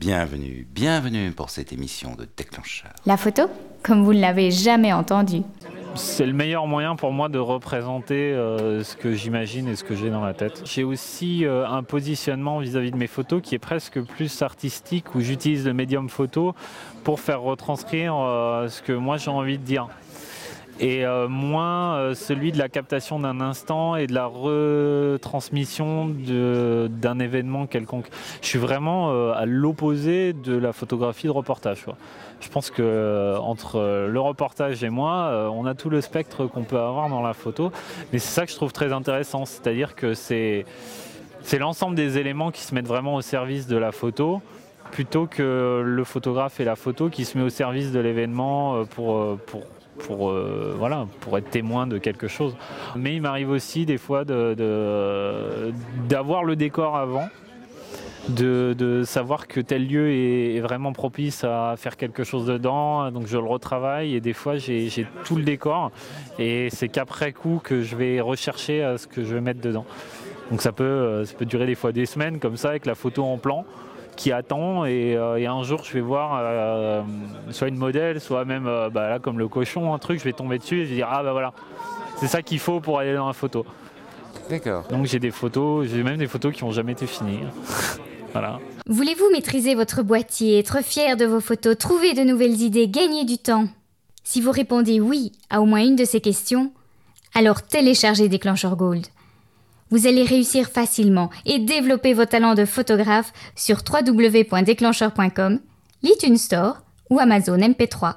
bienvenue, bienvenue pour cette émission de Déclencheur. La photo, comme vous ne l'avez jamais entendu. C'est le meilleur moyen pour moi de représenter euh, ce que j'imagine et ce que j'ai dans la tête. J'ai aussi euh, un positionnement vis-à-vis de mes photos qui est presque plus artistique où j'utilise le médium photo pour faire retranscrire euh, ce que moi j'ai envie de dire et euh, moins euh, celui de la captation d'un instant et de la retransmission d'un événement quelconque. Je suis vraiment euh, à l'opposé de la photographie de reportage. Je pense que entre le reportage et moi, on a tout le spectre qu'on peut avoir dans la photo, mais c'est ça que je trouve très intéressant, c'est-à-dire que c'est l'ensemble des éléments qui se mettent vraiment au service de la photo plutôt que le photographe et la photo qui se met au service de l'événement pour, pour pour, euh, pour être témoin de quelque chose. Mais il m'arrive aussi des fois d'avoir de, le décor avant. De, savoir que tel lieu est, vraiment propice à faire quelque chose dedans, donc je le retravaille et des fois j'ai tout le décor et c'est qu'après coup que je vais rechercher à ce que je vais mettre dedans. Donc ça peut, ça peut durer des fois des semaines comme ça avec la photo en plan qui attend euh, et, un jour je vais voir euh, soit une modèle, soit même euh, bah, là comme le cochon, un truc, je vais tomber dessus et je vais dire ah bah voilà, c'est ça qu'il faut pour aller dans la photo. D'accord. Donc j'ai des photos, j'ai même des photos qui n'ont jamais été finies. voilà. Voulez-vous maîtriser votre boîtier, être fier de vos photos, trouver de nouvelles idées, gagner du temps? Si vous répondez oui à au moins une de ces questions, alors téléchargez Déclencheur Gold. Vous allez réussir facilement et développer vos talents de photographe sur www.déclencheur.com, l'iTunes Store ou Amazon MP3.